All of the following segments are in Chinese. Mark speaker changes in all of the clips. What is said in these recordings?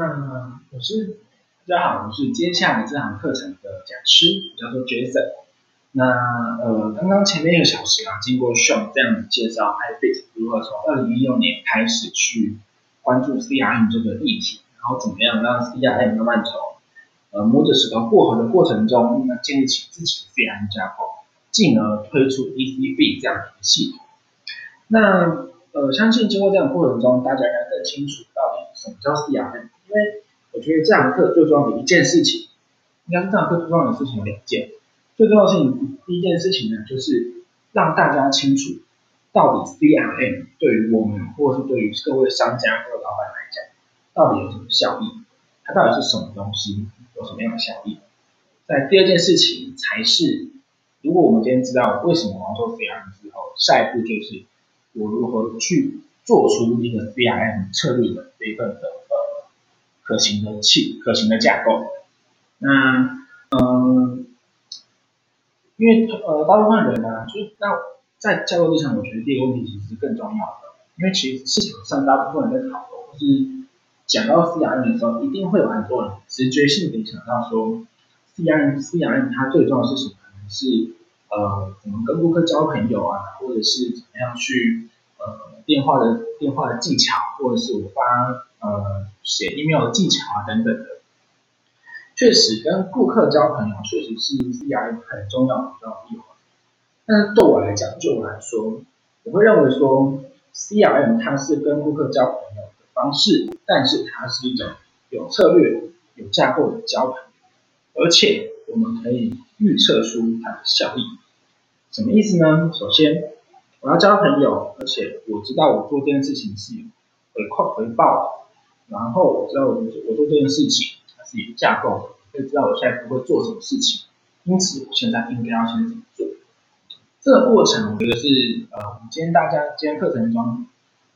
Speaker 1: 那我是大家好，我是接下来这堂课程的讲师，叫做 Jason。那呃，刚刚前面一个小时啊，经过 Sean 这样子介绍 iFit 如何从二零一六年开始去关注 CRM 这个议题，然后怎么样让 CRM 慢慢从呃摸着石头过河的过程中，那建立起自己的 CRM 架构，进而推出 ECB 这样的一个系统。那呃，相信经过这样的过程中，大家应该更清楚到底什么叫 CRM。因为我觉得这堂课最重要的一件事情，应该是这堂课最重要的事情有两件。最重要的事情，第一件事情呢，就是让大家清楚到底 CRM 对于我们，或是对于各位商家或者老板来讲，到底有什么效益？它到底是什么东西？有什么样的效益？在第二件事情才是，如果我们今天知道为什么我要做 CRM 之后，下一步就是我如何去做出一个 CRM 策略的这一份的可行的器可行的架构。那嗯，因为呃大部分人呢，就是那在架构立场，我觉得第一个问题其实是更重要的，因为其实市场上大部分人在讨论或是讲到 CRM 的时候，一定会有很多人直觉性的想到说，CRM CRM 它最重要的事情可能是呃怎么跟顾客交朋友啊，或者是怎么样去呃电话的电话的技巧，或者是我发呃写 email 的技巧啊等等的。确实跟顾客交朋友确实是 CRM 很重要很重要的一环。但是对我来讲，就我来说，我会认为说 CRM 它是跟顾客交朋友的方式，但是它是一种有策略、有架构的交朋友，而且我们可以预测出它的效益。什么意思呢？首先，我要交朋友，而且我知道我做这件事情是有回馈回报的，然后我知道我我做这件事情。它是有架构，会知道我现在不会做什么事情，因此我现在应该要先怎么做。这个过程，我觉得是呃，我们今天大家今天课程中，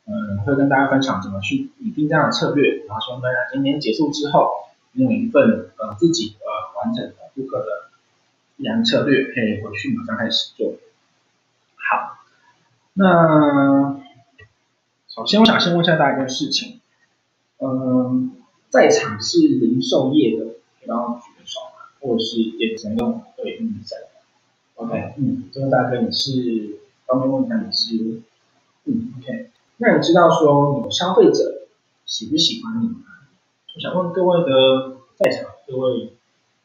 Speaker 1: 嗯，会跟大家分享怎么去拟定这样的策略，然后希望大家今天结束之后，用一份呃自己呃完整的顾客的一样策略，可以回去马上开始做。好，那首先我想先问一下大家一件事情，嗯。在场是零售业的，然后举个手嘛，或者是也只能用对应声。OK，嗯，这位大哥你是方便问一下你是，嗯，OK，那你知道说你的消费者喜不喜欢你吗？我想问各位的在场各位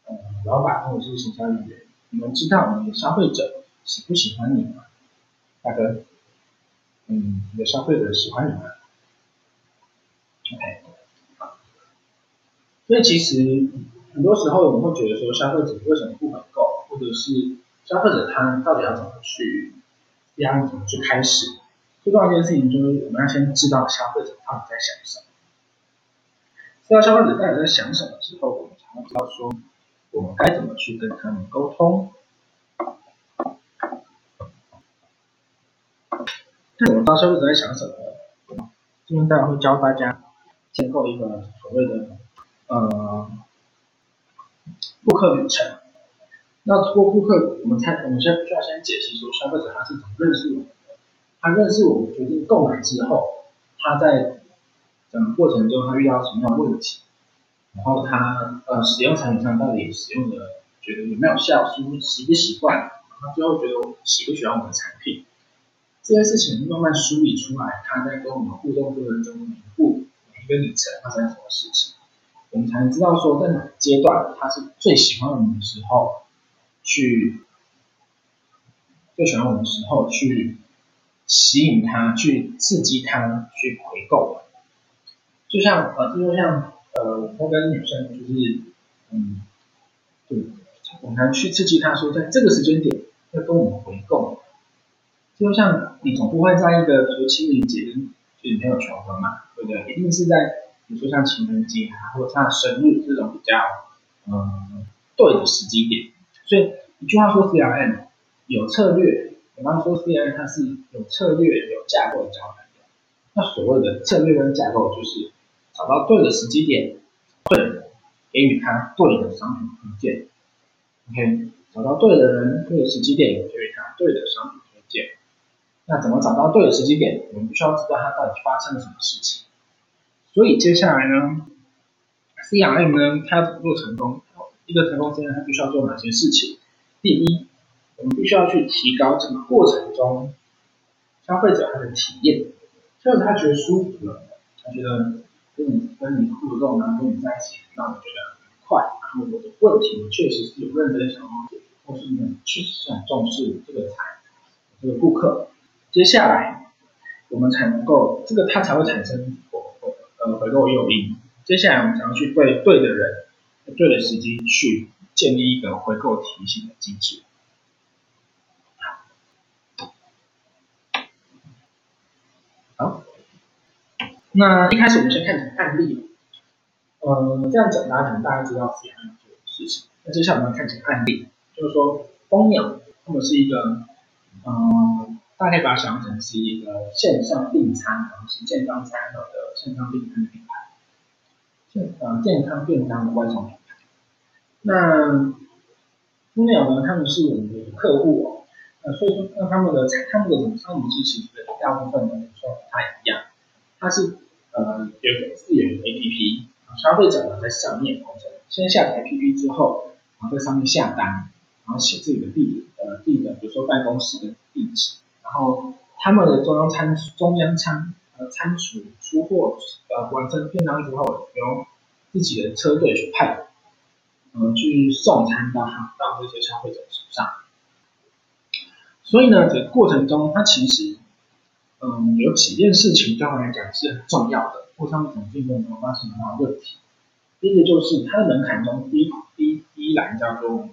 Speaker 1: 呃老板或者是行销人员，你们知道你的消费者喜不喜欢你吗？大哥，嗯，你的消费者喜欢你吗？OK。所以其实很多时候我们会觉得说消费者为什么不回购，或者是消费者他到底要怎么去，要怎么去开始？最重要一件事情就是我们要先知道消费者到底在想什么。知道消费者到底在想什么之后，我们才会知道说我们该怎么去跟他们沟通。那我们知道消费者在想什么，今天大家会教大家建构一个所谓的。呃，顾客旅程，那通过顾客，我们才我们先需要先解析说消费者他是怎么认识我们的，他认识我们决定购买之后，他在整个过程中他遇到什么样的问题，然后他呃使用产品上到底使用的觉得有没有效，习不习不习惯，然后最后觉得喜不喜欢我们的产品，这些事情慢慢梳理出来，他在跟我们互动过程中每一步每一个里程发生什么事情。我们才能知道说在哪个阶段他是最喜欢我们的时候，去最喜欢我们的时候去吸引他，去刺激他去回购。就像呃，就像呃，我跟女生就是嗯，对，我们去刺激他说在这个时间点要跟我们回购。就像你总不会在一个说清明节跟女朋友求婚嘛，对不对？一定是在。比如说像情人节啊，或者像生日这种比较，嗯，对的时机点。所以一句话说，CRM 有策略。我刚刚说 CRM 它是有策略、有架构的交谈的。那所谓的策略跟架构，就是找到对的时机点，对的人，给予他对的商品推荐。OK，找到对的人、对的时机点，给予他对的商品推荐。那怎么找到对的时机点？我们必须要知道他到底发生了什么事情。所以接下来呢，CRM 呢，它要怎么做成功？一个成功 CRM 它必须要做哪些事情？第一，我们必须要去提高这个过程中消费者他的体验，就是他觉得舒服了，他觉得跟你跟你互动啊，跟你在一起，让你觉得很快，然后我的问题确实是有认真想要解决，或是你确实是很重视这个产这个顾客，接下来我们才能够这个他才会产生回购诱因。接下来我们想要去对对的人，对的时机去建立一个回购提醒的机制。好，那一开始我们先看案例，呃，这样讲大家可能大家知道自己要做事情。那接下来我们看几个案例，就是说蜂鸟他们是一个，嗯，大家可以把它想象成是一个线上订餐，然后是健康餐盒的线上订餐品牌。健呃健康便当的外送品牌，那蜂鸟呢？他们是我们的客户哦，呃，所以说那他们的他们的什么商模式其实大部分呢说不太一样，它是呃有个自有的 APP，消费者呢在上面先下载 APP 之后，然后在上面下单，然后写自己的地呃地的，比如说办公室的地址，然后他们的中央餐中央仓。呃，仓储出货，呃，完成便当之后，由自己的车队去派，呃，去送餐到到这些消费者手上。所以呢，这个过程中，它其实，嗯，有几件事情对我来讲是很重要的，或商品竞争中发生很大问题。第一个就是它的门槛中，第一第第一栏叫做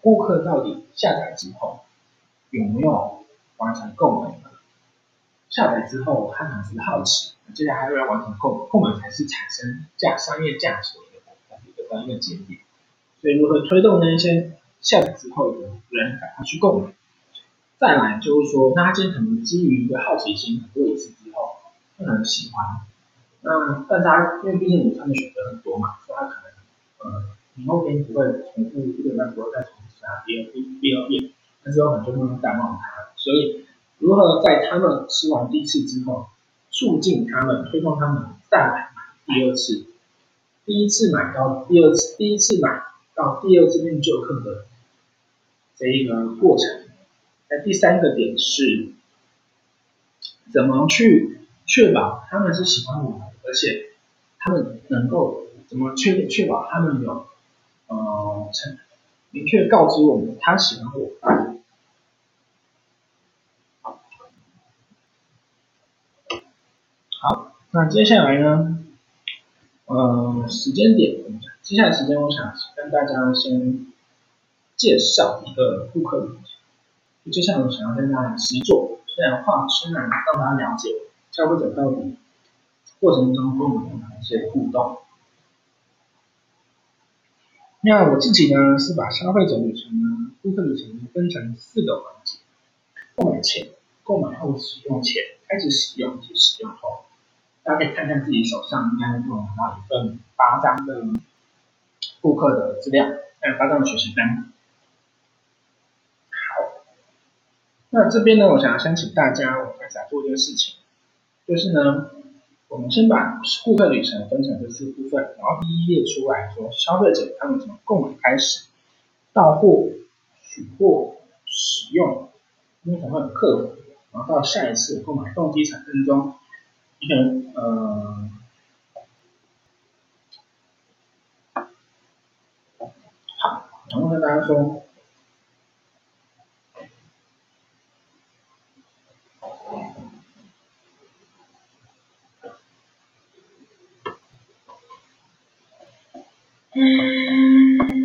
Speaker 1: 顾客到底下载之后有没有完成购买了。下载之后，他可能是好奇，接下来还要完成购买购买才是产生价商业价值的一个关键节点。所以如何推动那些下载之后的人赶快去购买？再来就是说，那他今天可能基于一个好奇心，很多一次之后，他可能喜欢。那但是他因为毕竟午餐的选择很多嘛，所以他可能呃以后边不会重复这个单，不会再重复他第二第第二遍，但是有很多人会淡忘他，所以。如何在他们吃完第一次之后，促进他们、推动他们再来买第二次？第一次买到第二次，第一次买到第二次面就客的这一个过程。那第三个点是，怎么去确保他们是喜欢我们，而且他们能够怎么确确保他们有呃明确告知我们他喜欢我。那接下来呢？呃，时间点，接下来时间，我想跟大家先介绍一个顾客流程。就接下来我想要跟大家实做，虽然话虽然让大家了解消费者到底过程中跟我们有哪一些互动。那我自己呢，是把消费者旅程呢，顾客旅程分成四个环节：购买前、购买后、使用前、开始使用及使用后。大家可以看看自己手上应该会拿到一份八张的顾客的资料，还有八张的学习单。好，那这边呢，我想要先请大家，我开始来做一件事情，就是呢，我们先把顾客旅程分成这四部分，然后一一列出来说，消费者他们从购买开始，到货、取货、使用，因为可能会有客服，然后到下一次购买动机产生中。嗯，好，然后跟大家说，嗯。